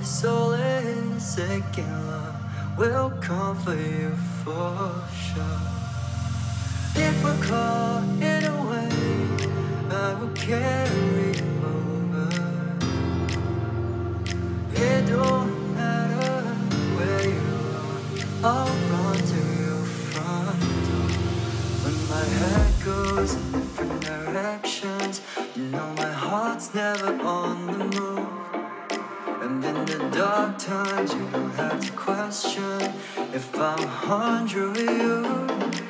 My soul is sick and love will comfort you for sure. If I call it away, I will carry. Hard times you don't have to question if I'm hundred you?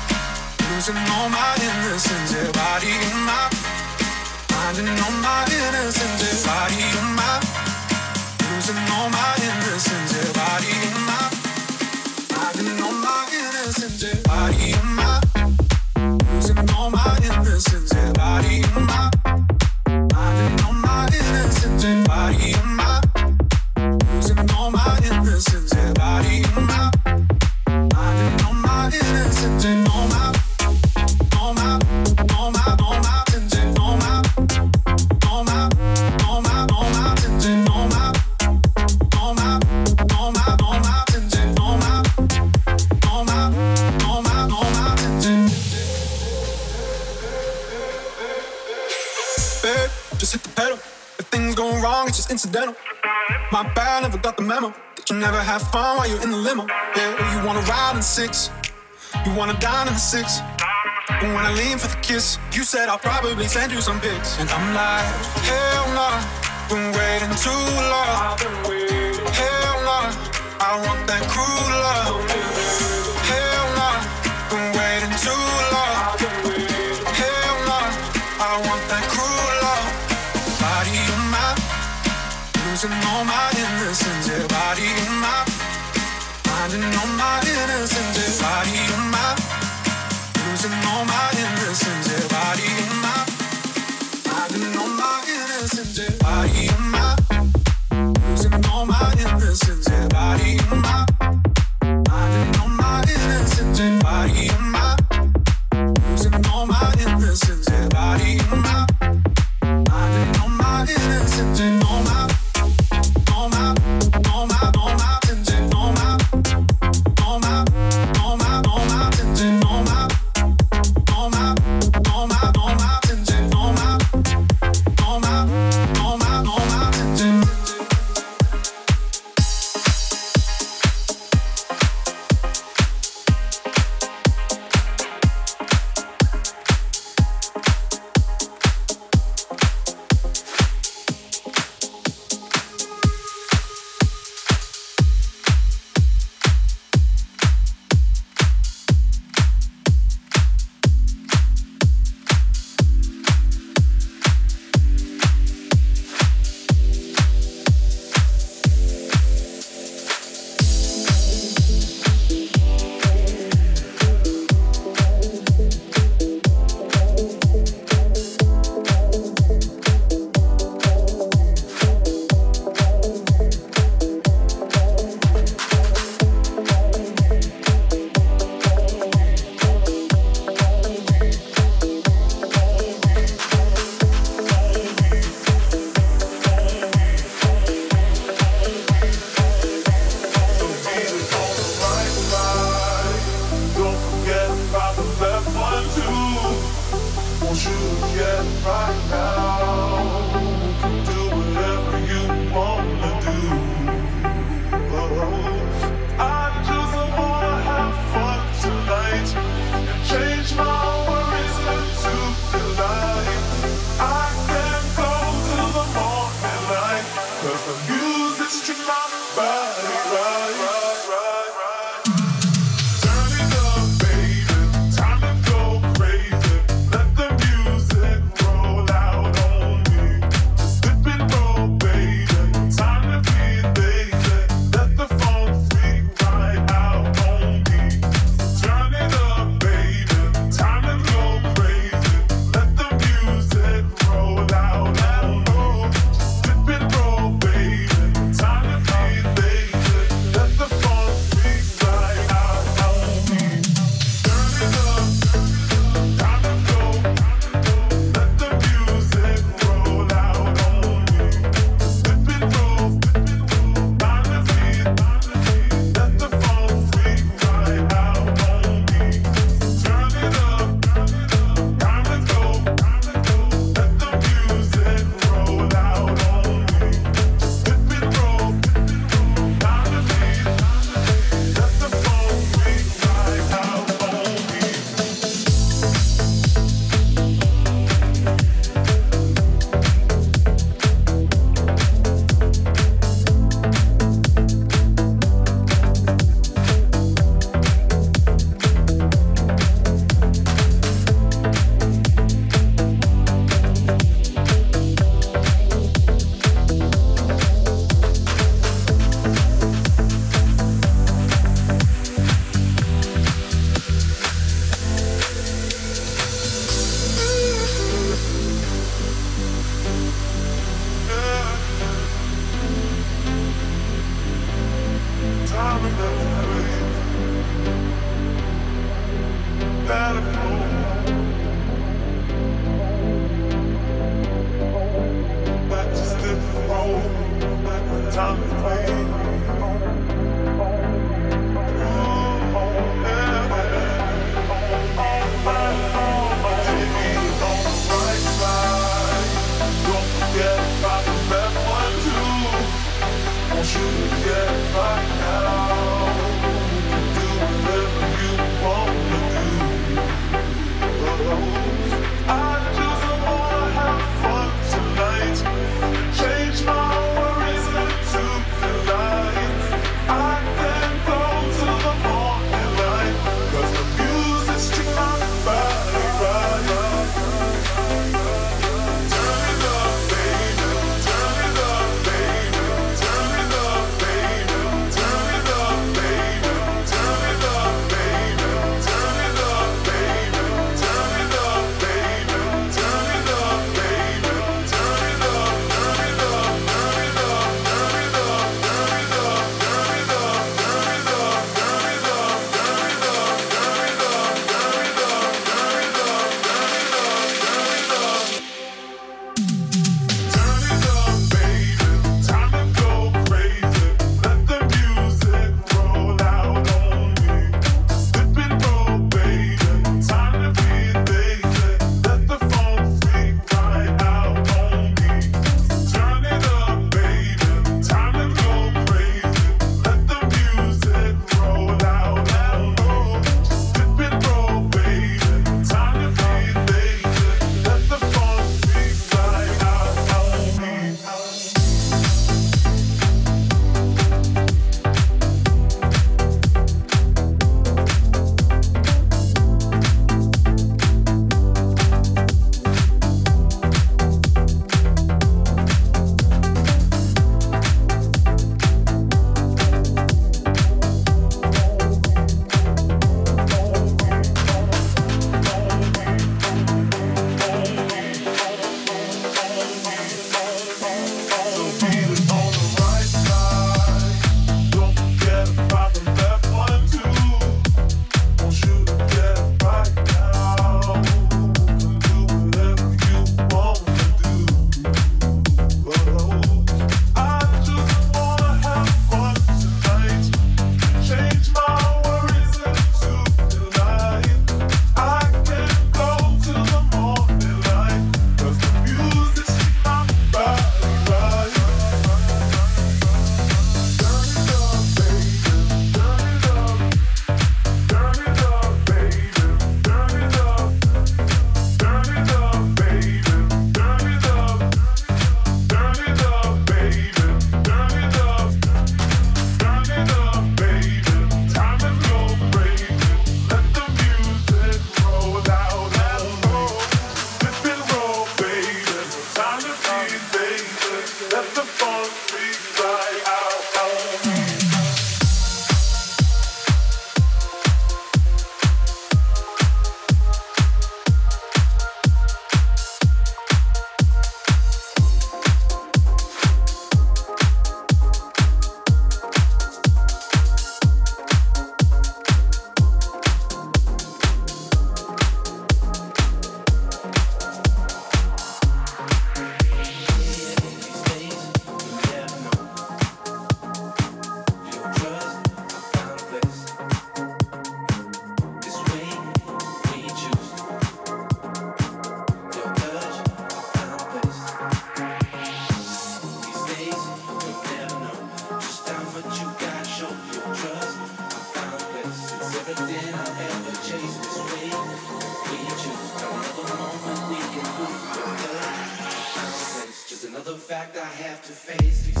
losing all my innocence, yeah, body in my finding all my innocence, yeah, body in my losing all my innocence, yeah, body in my finding all my innocence, yeah, body in my incidental. My bad, never got the memo. That you never have fun while you're in the limo. Yeah, you wanna ride in six, you wanna dine in the six. But when I lean for the kiss, you said I'll probably send you some pics. And I'm like, hell nah, been waiting too long. Hell nah, I want that cruel love. Losing all my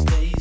stays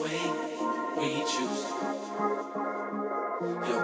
way that we choose. Not another moment we can lose your